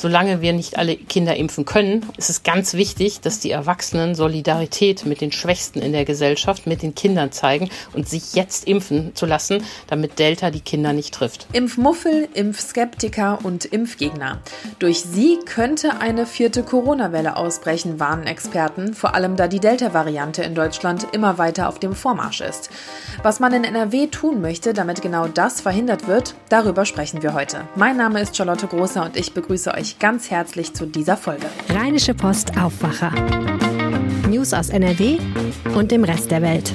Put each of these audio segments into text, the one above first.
solange wir nicht alle Kinder impfen können, ist es ganz wichtig, dass die Erwachsenen Solidarität mit den Schwächsten in der Gesellschaft, mit den Kindern zeigen und sich jetzt impfen zu lassen, damit Delta die Kinder nicht trifft. Impfmuffel, Impfskeptiker und Impfgegner. Durch sie könnte eine vierte Corona-Welle ausbrechen, warnen Experten, vor allem da die Delta-Variante in Deutschland immer weiter auf dem Vormarsch ist. Was man in NRW tun möchte, damit genau das verhindert wird, darüber sprechen wir heute. Mein Name ist Charlotte Großer und ich begrüße euch ganz herzlich zu dieser Folge. Rheinische Post Aufwacher. News aus NRW und dem Rest der Welt.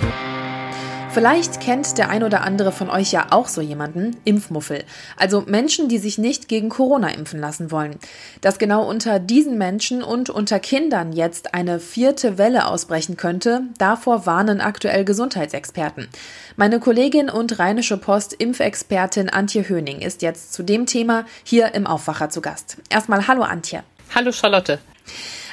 Vielleicht kennt der ein oder andere von euch ja auch so jemanden, Impfmuffel. Also Menschen, die sich nicht gegen Corona impfen lassen wollen. Dass genau unter diesen Menschen und unter Kindern jetzt eine vierte Welle ausbrechen könnte, davor warnen aktuell Gesundheitsexperten. Meine Kollegin und Rheinische Post Impfexpertin Antje Höning ist jetzt zu dem Thema hier im Aufwacher zu Gast. Erstmal hallo Antje. Hallo Charlotte.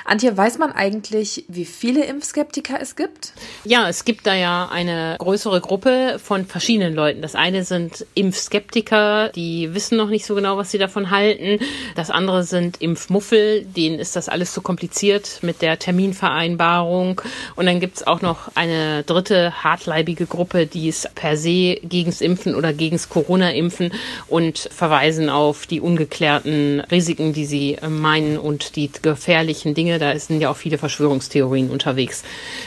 Antje, weiß man eigentlich, wie viele Impfskeptiker es gibt? Ja, es gibt da ja eine größere Gruppe von verschiedenen Leuten. Das eine sind Impfskeptiker, die wissen noch nicht so genau, was sie davon halten. Das andere sind Impfmuffel, denen ist das alles zu kompliziert mit der Terminvereinbarung. Und dann gibt's auch noch eine dritte hartleibige Gruppe, die ist per se gegens Impfen oder gegens Corona-Impfen und verweisen auf die ungeklärten Risiken, die sie meinen und die gefährlichen Dinge, Dinge. Da sind ja auch viele Verschwörungstheorien unterwegs.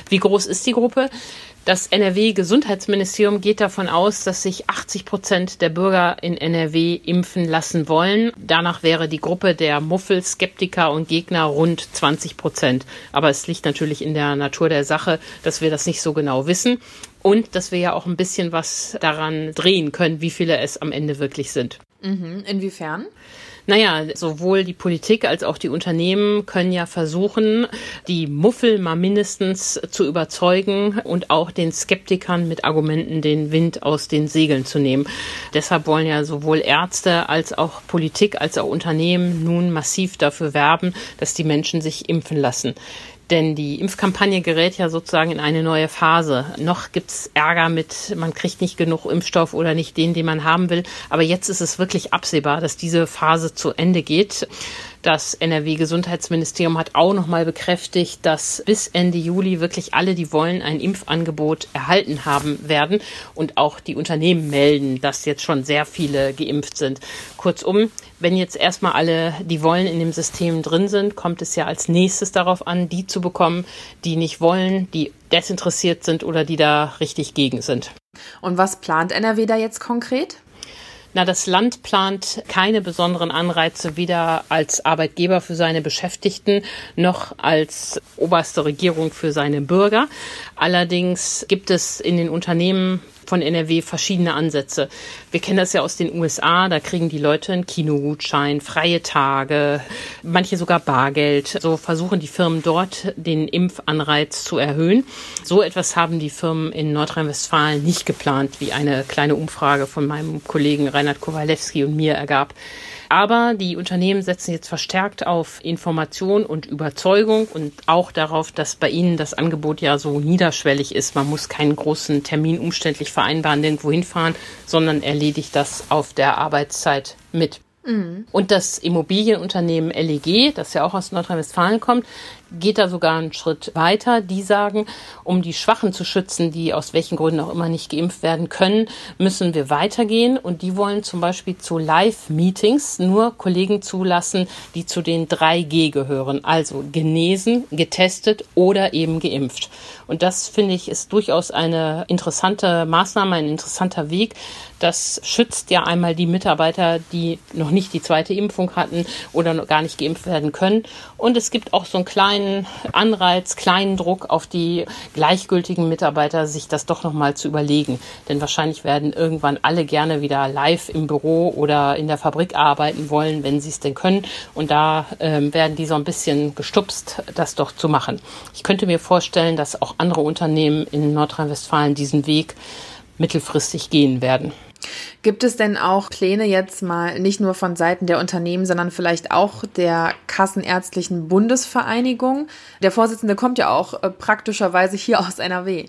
Wie groß ist die Gruppe? Das NRW-Gesundheitsministerium geht davon aus, dass sich 80 Prozent der Bürger in NRW impfen lassen wollen. Danach wäre die Gruppe der Muffel, Skeptiker und Gegner rund 20 Prozent. Aber es liegt natürlich in der Natur der Sache, dass wir das nicht so genau wissen und dass wir ja auch ein bisschen was daran drehen können, wie viele es am Ende wirklich sind. Mhm. Inwiefern? Naja, sowohl die Politik als auch die Unternehmen können ja versuchen, die Muffel mal mindestens zu überzeugen und auch den Skeptikern mit Argumenten den Wind aus den Segeln zu nehmen. Deshalb wollen ja sowohl Ärzte als auch Politik als auch Unternehmen nun massiv dafür werben, dass die Menschen sich impfen lassen. Denn die Impfkampagne gerät ja sozusagen in eine neue Phase. Noch gibt's Ärger mit, man kriegt nicht genug Impfstoff oder nicht den, den man haben will. Aber jetzt ist es wirklich absehbar, dass diese Phase zu Ende geht. Das NRW-Gesundheitsministerium hat auch nochmal bekräftigt, dass bis Ende Juli wirklich alle, die wollen, ein Impfangebot erhalten haben werden. Und auch die Unternehmen melden, dass jetzt schon sehr viele geimpft sind. Kurzum, wenn jetzt erstmal alle, die wollen, in dem System drin sind, kommt es ja als nächstes darauf an, die zu bekommen, die nicht wollen, die desinteressiert sind oder die da richtig gegen sind. Und was plant NRW da jetzt konkret? Na, das Land plant keine besonderen Anreize weder als Arbeitgeber für seine Beschäftigten noch als oberste Regierung für seine Bürger. Allerdings gibt es in den Unternehmen von NRW verschiedene Ansätze. Wir kennen das ja aus den USA, da kriegen die Leute einen Kinogutschein, freie Tage, manche sogar Bargeld. So versuchen die Firmen dort den Impfanreiz zu erhöhen. So etwas haben die Firmen in Nordrhein-Westfalen nicht geplant, wie eine kleine Umfrage von meinem Kollegen Reinhard Kowalewski und mir ergab. Aber die Unternehmen setzen jetzt verstärkt auf Information und Überzeugung und auch darauf, dass bei ihnen das Angebot ja so niederschwellig ist. Man muss keinen großen Termin umständlich vereinbaren, irgendwo hinfahren, sondern erledigt das auf der Arbeitszeit mit. Mhm. Und das Immobilienunternehmen LEG, das ja auch aus Nordrhein-Westfalen kommt, geht da sogar einen Schritt weiter. Die sagen, um die Schwachen zu schützen, die aus welchen Gründen auch immer nicht geimpft werden können, müssen wir weitergehen. Und die wollen zum Beispiel zu Live-Meetings nur Kollegen zulassen, die zu den 3G gehören. Also genesen, getestet oder eben geimpft. Und das finde ich ist durchaus eine interessante Maßnahme, ein interessanter Weg. Das schützt ja einmal die Mitarbeiter, die noch nicht die zweite Impfung hatten oder noch gar nicht geimpft werden können. Und es gibt auch so einen kleinen kleinen Anreiz, kleinen Druck auf die gleichgültigen Mitarbeiter, sich das doch nochmal zu überlegen. Denn wahrscheinlich werden irgendwann alle gerne wieder live im Büro oder in der Fabrik arbeiten wollen, wenn sie es denn können. Und da ähm, werden die so ein bisschen gestupst, das doch zu machen. Ich könnte mir vorstellen, dass auch andere Unternehmen in Nordrhein-Westfalen diesen Weg mittelfristig gehen werden. Gibt es denn auch Pläne jetzt mal nicht nur von Seiten der Unternehmen, sondern vielleicht auch der Kassenärztlichen Bundesvereinigung? Der Vorsitzende kommt ja auch äh, praktischerweise hier aus NRW.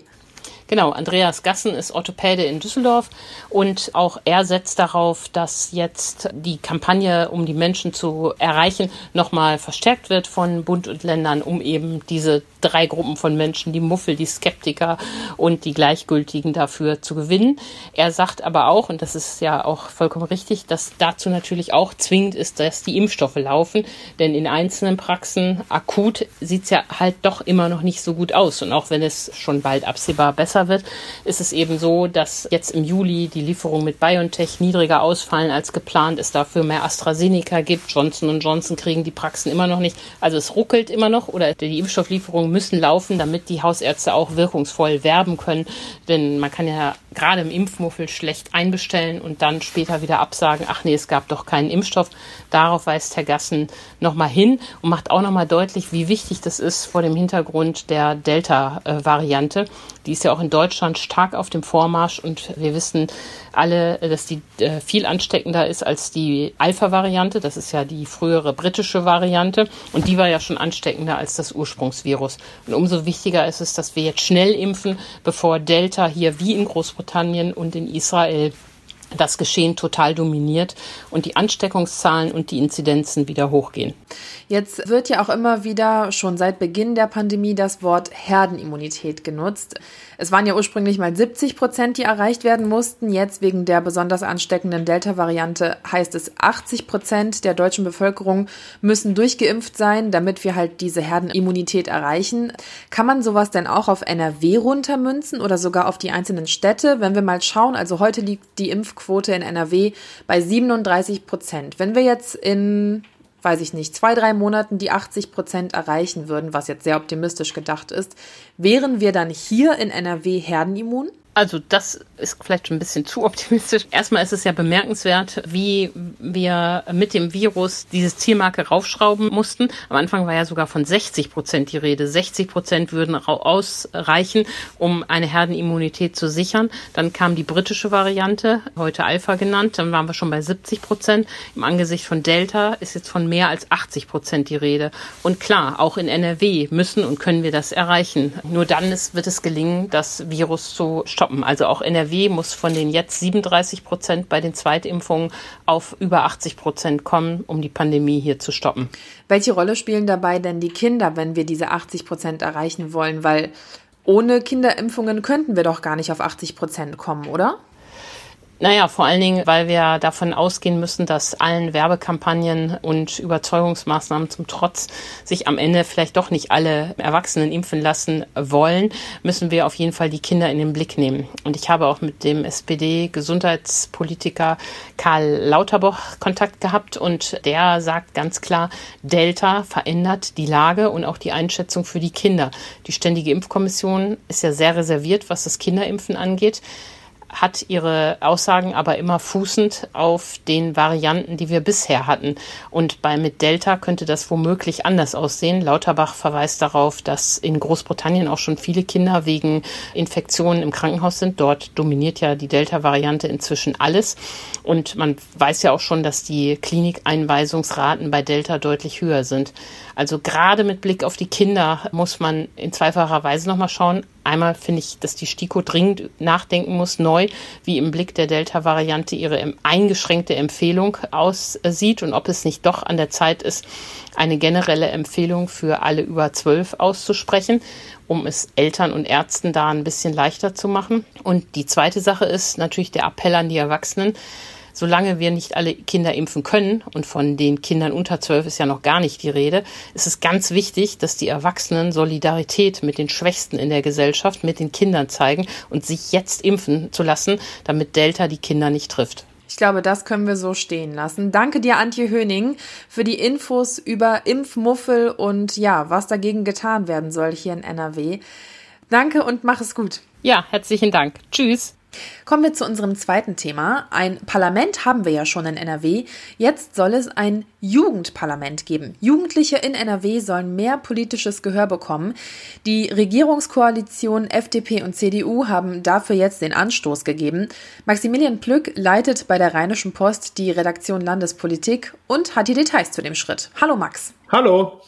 Genau, Andreas Gassen ist Orthopäde in Düsseldorf und auch er setzt darauf, dass jetzt die Kampagne, um die Menschen zu erreichen, nochmal verstärkt wird von Bund und Ländern, um eben diese drei Gruppen von Menschen, die Muffel, die Skeptiker und die Gleichgültigen dafür zu gewinnen. Er sagt aber auch, und das ist ja auch vollkommen richtig, dass dazu natürlich auch zwingend ist, dass die Impfstoffe laufen, denn in einzelnen Praxen akut sieht es ja halt doch immer noch nicht so gut aus. Und auch wenn es schon bald absehbar besser wird, ist es eben so, dass jetzt im Juli die Lieferungen mit BioNTech niedriger ausfallen als geplant, es dafür mehr AstraZeneca gibt. Johnson Johnson kriegen die Praxen immer noch nicht. Also es ruckelt immer noch oder die Impfstofflieferungen müssen laufen, damit die Hausärzte auch wirkungsvoll werben können. Denn man kann ja gerade im Impfmuffel schlecht einbestellen und dann später wieder absagen, ach nee, es gab doch keinen Impfstoff. Darauf weist Herr Gassen nochmal hin und macht auch nochmal deutlich, wie wichtig das ist vor dem Hintergrund der Delta-Variante. Die ist ja auch in Deutschland stark auf dem Vormarsch und wir wissen alle, dass die äh, viel ansteckender ist als die Alpha-Variante. Das ist ja die frühere britische Variante und die war ja schon ansteckender als das Ursprungsvirus. Und umso wichtiger ist es, dass wir jetzt schnell impfen, bevor Delta hier wie in Großbritannien und in Israel das Geschehen total dominiert und die Ansteckungszahlen und die Inzidenzen wieder hochgehen. Jetzt wird ja auch immer wieder schon seit Beginn der Pandemie das Wort Herdenimmunität genutzt. Es waren ja ursprünglich mal 70 Prozent, die erreicht werden mussten. Jetzt wegen der besonders ansteckenden Delta-Variante heißt es 80 Prozent der deutschen Bevölkerung müssen durchgeimpft sein, damit wir halt diese Herdenimmunität erreichen. Kann man sowas denn auch auf NRW runtermünzen oder sogar auf die einzelnen Städte? Wenn wir mal schauen, also heute liegt die Impfquote in NRW bei 37 Prozent. Wenn wir jetzt in weiß ich nicht, zwei, drei Monaten die 80 Prozent erreichen würden, was jetzt sehr optimistisch gedacht ist, wären wir dann hier in NRW herdenimmun? Also das ist vielleicht schon ein bisschen zu optimistisch. Erstmal ist es ja bemerkenswert, wie wir mit dem Virus dieses Zielmarke raufschrauben mussten. Am Anfang war ja sogar von 60 Prozent die Rede. 60 Prozent würden ausreichen, um eine Herdenimmunität zu sichern. Dann kam die britische Variante, heute Alpha genannt. Dann waren wir schon bei 70 Prozent. Im Angesicht von Delta ist jetzt von mehr als 80 Prozent die Rede. Und klar, auch in NRW müssen und können wir das erreichen. Nur dann ist, wird es gelingen, das Virus zu stoppen. Also auch NRW muss von den jetzt 37 Prozent bei den Zweitimpfungen auf über 80 Prozent kommen, um die Pandemie hier zu stoppen. Welche Rolle spielen dabei denn die Kinder, wenn wir diese 80 Prozent erreichen wollen? Weil ohne Kinderimpfungen könnten wir doch gar nicht auf 80 Prozent kommen, oder? Naja, vor allen Dingen, weil wir davon ausgehen müssen, dass allen Werbekampagnen und Überzeugungsmaßnahmen zum Trotz sich am Ende vielleicht doch nicht alle Erwachsenen impfen lassen wollen, müssen wir auf jeden Fall die Kinder in den Blick nehmen. Und ich habe auch mit dem SPD-Gesundheitspolitiker Karl Lauterbach Kontakt gehabt und der sagt ganz klar, Delta verändert die Lage und auch die Einschätzung für die Kinder. Die Ständige Impfkommission ist ja sehr reserviert, was das Kinderimpfen angeht hat ihre Aussagen aber immer fußend auf den Varianten, die wir bisher hatten. Und bei mit Delta könnte das womöglich anders aussehen. Lauterbach verweist darauf, dass in Großbritannien auch schon viele Kinder wegen Infektionen im Krankenhaus sind. Dort dominiert ja die Delta-Variante inzwischen alles. Und man weiß ja auch schon, dass die Klinikeinweisungsraten bei Delta deutlich höher sind. Also gerade mit Blick auf die Kinder muss man in zweifacher Weise nochmal schauen. Einmal finde ich, dass die STIKO dringend nachdenken muss, neu, wie im Blick der Delta-Variante ihre eingeschränkte Empfehlung aussieht und ob es nicht doch an der Zeit ist, eine generelle Empfehlung für alle über zwölf auszusprechen, um es Eltern und Ärzten da ein bisschen leichter zu machen. Und die zweite Sache ist natürlich der Appell an die Erwachsenen, solange wir nicht alle Kinder impfen können, und von den Kindern unter zwölf ist ja noch gar nicht die Rede, ist es ganz wichtig, dass die Erwachsenen Solidarität mit den Schwächsten in der Gesellschaft, mit den Kindern zeigen und sich jetzt impfen zu lassen, damit Delta die Kinder nicht trifft. Ich glaube, das können wir so stehen lassen. Danke dir, Antje Höning, für die Infos über Impfmuffel und ja, was dagegen getan werden soll hier in NRW. Danke und mach es gut. Ja, herzlichen Dank. Tschüss. Kommen wir zu unserem zweiten Thema. Ein Parlament haben wir ja schon in NRW. Jetzt soll es ein Jugendparlament geben. Jugendliche in NRW sollen mehr politisches Gehör bekommen. Die Regierungskoalition FDP und CDU haben dafür jetzt den Anstoß gegeben. Maximilian Plück leitet bei der Rheinischen Post die Redaktion Landespolitik und hat die Details zu dem Schritt. Hallo Max. Hallo.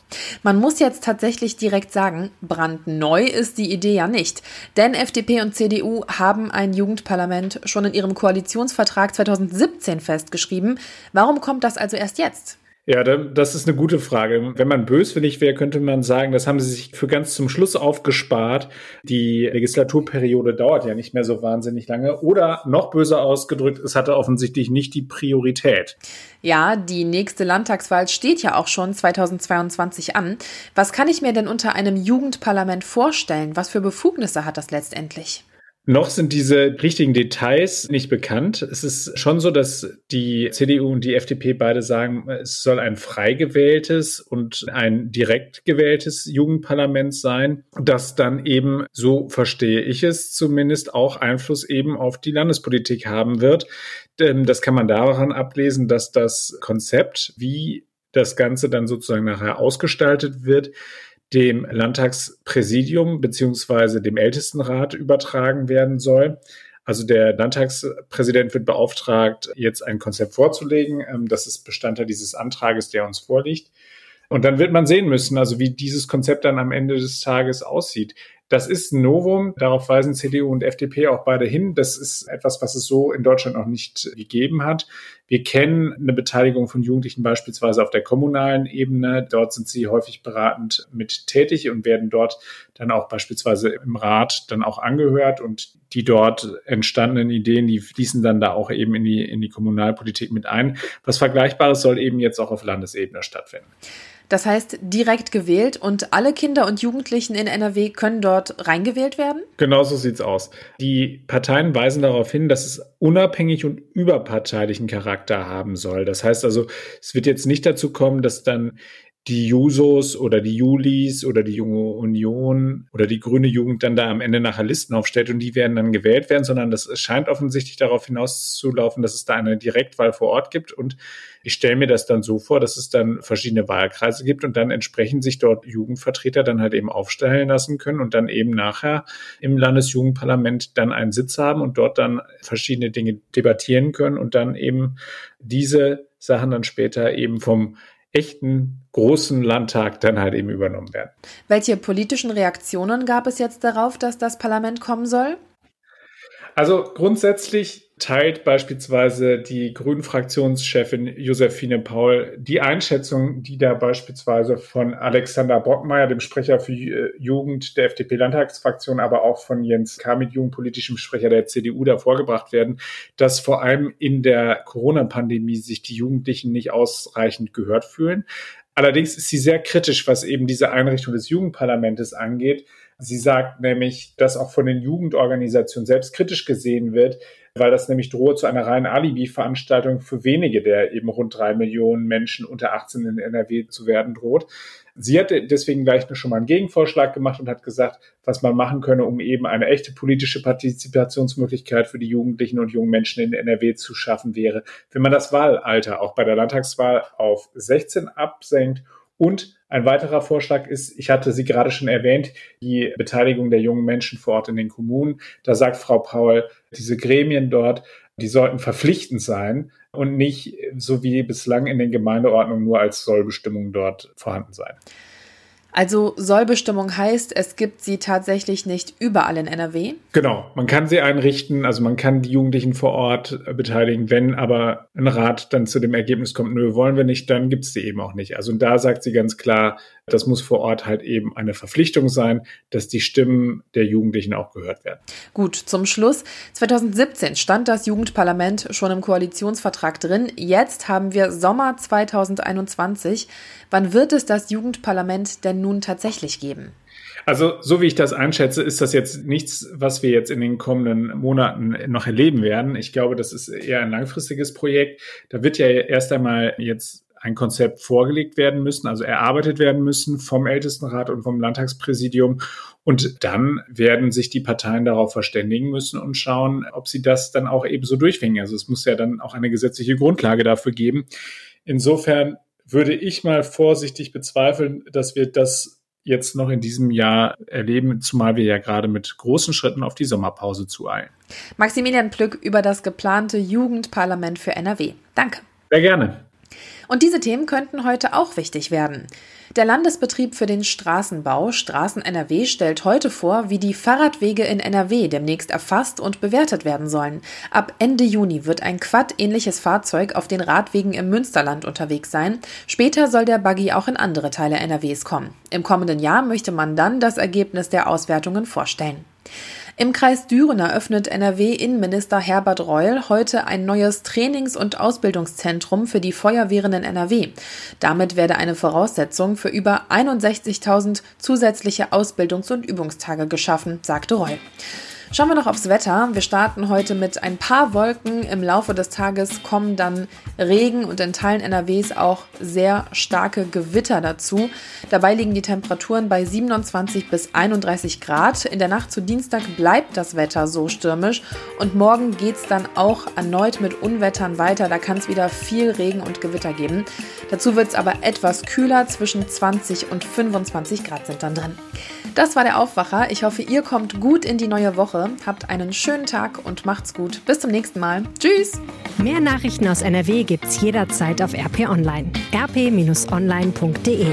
Man muss jetzt tatsächlich direkt sagen, brandneu ist die Idee ja nicht. Denn FDP und CDU haben ein Jugendparlament schon in ihrem Koalitionsvertrag 2017 festgeschrieben. Warum kommt das also erst jetzt? Ja, das ist eine gute Frage. Wenn man böswillig wäre, könnte man sagen, das haben sie sich für ganz zum Schluss aufgespart. Die Legislaturperiode dauert ja nicht mehr so wahnsinnig lange. Oder noch böser ausgedrückt, es hatte offensichtlich nicht die Priorität. Ja, die nächste Landtagswahl steht ja auch schon 2022 an. Was kann ich mir denn unter einem Jugendparlament vorstellen? Was für Befugnisse hat das letztendlich? Noch sind diese richtigen Details nicht bekannt. Es ist schon so, dass die CDU und die FDP beide sagen, es soll ein frei gewähltes und ein direkt gewähltes Jugendparlament sein, das dann eben, so verstehe ich es zumindest, auch Einfluss eben auf die Landespolitik haben wird. Das kann man daran ablesen, dass das Konzept, wie das Ganze dann sozusagen nachher ausgestaltet wird, dem Landtagspräsidium beziehungsweise dem Ältestenrat übertragen werden soll. Also der Landtagspräsident wird beauftragt, jetzt ein Konzept vorzulegen. Ähm, das ist Bestandteil dieses Antrages, der uns vorliegt. Und dann wird man sehen müssen, also wie dieses Konzept dann am Ende des Tages aussieht. Das ist ein Novum. Darauf weisen CDU und FDP auch beide hin. Das ist etwas, was es so in Deutschland noch nicht gegeben hat. Wir kennen eine Beteiligung von Jugendlichen beispielsweise auf der kommunalen Ebene. Dort sind sie häufig beratend mit tätig und werden dort dann auch beispielsweise im Rat dann auch angehört und die dort entstandenen Ideen, die fließen dann da auch eben in die, in die Kommunalpolitik mit ein. Was Vergleichbares soll eben jetzt auch auf Landesebene stattfinden. Das heißt, direkt gewählt und alle Kinder und Jugendlichen in NRW können dort reingewählt werden? Genau so sieht's aus. Die Parteien weisen darauf hin, dass es unabhängig und überparteilichen Charakter haben soll. Das heißt also, es wird jetzt nicht dazu kommen, dass dann die Jusos oder die Julis oder die Junge Union oder die grüne Jugend dann da am Ende nachher Listen aufstellt und die werden dann gewählt werden, sondern das scheint offensichtlich darauf hinauszulaufen, dass es da eine Direktwahl vor Ort gibt. Und ich stelle mir das dann so vor, dass es dann verschiedene Wahlkreise gibt und dann entsprechend sich dort Jugendvertreter dann halt eben aufstellen lassen können und dann eben nachher im Landesjugendparlament dann einen Sitz haben und dort dann verschiedene Dinge debattieren können und dann eben diese Sachen dann später eben vom echten großen Landtag dann halt eben übernommen werden. Welche politischen Reaktionen gab es jetzt darauf, dass das Parlament kommen soll? Also grundsätzlich teilt beispielsweise die Grünen-Fraktionschefin Josephine Paul die Einschätzung, die da beispielsweise von Alexander Brockmeier, dem Sprecher für äh, Jugend der FDP-Landtagsfraktion, aber auch von Jens Kamit, jugendpolitischem Sprecher der CDU, da vorgebracht werden, dass vor allem in der Corona-Pandemie sich die Jugendlichen nicht ausreichend gehört fühlen. Allerdings ist sie sehr kritisch, was eben diese Einrichtung des Jugendparlamentes angeht. Sie sagt nämlich, dass auch von den Jugendorganisationen selbst kritisch gesehen wird, weil das nämlich drohe zu einer reinen Alibi-Veranstaltung für wenige der eben rund drei Millionen Menschen unter 18 in NRW zu werden droht. Sie hat deswegen gleich schon mal einen Gegenvorschlag gemacht und hat gesagt, was man machen könne, um eben eine echte politische Partizipationsmöglichkeit für die Jugendlichen und jungen Menschen in NRW zu schaffen wäre, wenn man das Wahlalter auch bei der Landtagswahl auf 16 absenkt und ein weiterer Vorschlag ist, ich hatte sie gerade schon erwähnt, die Beteiligung der jungen Menschen vor Ort in den Kommunen. Da sagt Frau Paul, diese Gremien dort, die sollten verpflichtend sein und nicht so wie bislang in den Gemeindeordnungen nur als Sollbestimmung dort vorhanden sein. Also Sollbestimmung heißt, es gibt sie tatsächlich nicht überall in NRW? Genau, man kann sie einrichten, also man kann die Jugendlichen vor Ort beteiligen. Wenn aber ein Rat dann zu dem Ergebnis kommt, nö, wollen wir nicht, dann gibt es sie eben auch nicht. Also da sagt sie ganz klar, das muss vor Ort halt eben eine Verpflichtung sein, dass die Stimmen der Jugendlichen auch gehört werden. Gut, zum Schluss. 2017 stand das Jugendparlament schon im Koalitionsvertrag drin. Jetzt haben wir Sommer 2021. Wann wird es das Jugendparlament denn nun tatsächlich geben? Also, so wie ich das einschätze, ist das jetzt nichts, was wir jetzt in den kommenden Monaten noch erleben werden. Ich glaube, das ist eher ein langfristiges Projekt. Da wird ja erst einmal jetzt ein Konzept vorgelegt werden müssen, also erarbeitet werden müssen vom Ältestenrat und vom Landtagspräsidium. Und dann werden sich die Parteien darauf verständigen müssen und schauen, ob sie das dann auch ebenso durchwingen. Also es muss ja dann auch eine gesetzliche Grundlage dafür geben. Insofern würde ich mal vorsichtig bezweifeln, dass wir das jetzt noch in diesem Jahr erleben, zumal wir ja gerade mit großen Schritten auf die Sommerpause zueilen. Maximilian Plück über das geplante Jugendparlament für NRW. Danke. Sehr gerne. Und diese Themen könnten heute auch wichtig werden. Der Landesbetrieb für den Straßenbau Straßen NRW stellt heute vor, wie die Fahrradwege in NRW demnächst erfasst und bewertet werden sollen. Ab Ende Juni wird ein Quad-ähnliches Fahrzeug auf den Radwegen im Münsterland unterwegs sein. Später soll der Buggy auch in andere Teile NRWs kommen. Im kommenden Jahr möchte man dann das Ergebnis der Auswertungen vorstellen. Im Kreis Düren eröffnet NRW-Innenminister Herbert Reul heute ein neues Trainings- und Ausbildungszentrum für die Feuerwehren in NRW. Damit werde eine Voraussetzung für über 61.000 zusätzliche Ausbildungs- und Übungstage geschaffen, sagte Reul. Schauen wir noch aufs Wetter. Wir starten heute mit ein paar Wolken. Im Laufe des Tages kommen dann Regen und in Teilen NRWs auch sehr starke Gewitter dazu. Dabei liegen die Temperaturen bei 27 bis 31 Grad. In der Nacht zu Dienstag bleibt das Wetter so stürmisch und morgen geht es dann auch erneut mit Unwettern weiter. Da kann es wieder viel Regen und Gewitter geben. Dazu wird es aber etwas kühler. Zwischen 20 und 25 Grad sind dann drin. Das war der Aufwacher. Ich hoffe, ihr kommt gut in die neue Woche. Habt einen schönen Tag und macht's gut. Bis zum nächsten Mal. Tschüss. Mehr Nachrichten aus NRW gibt's jederzeit auf RP Online. rp-online.de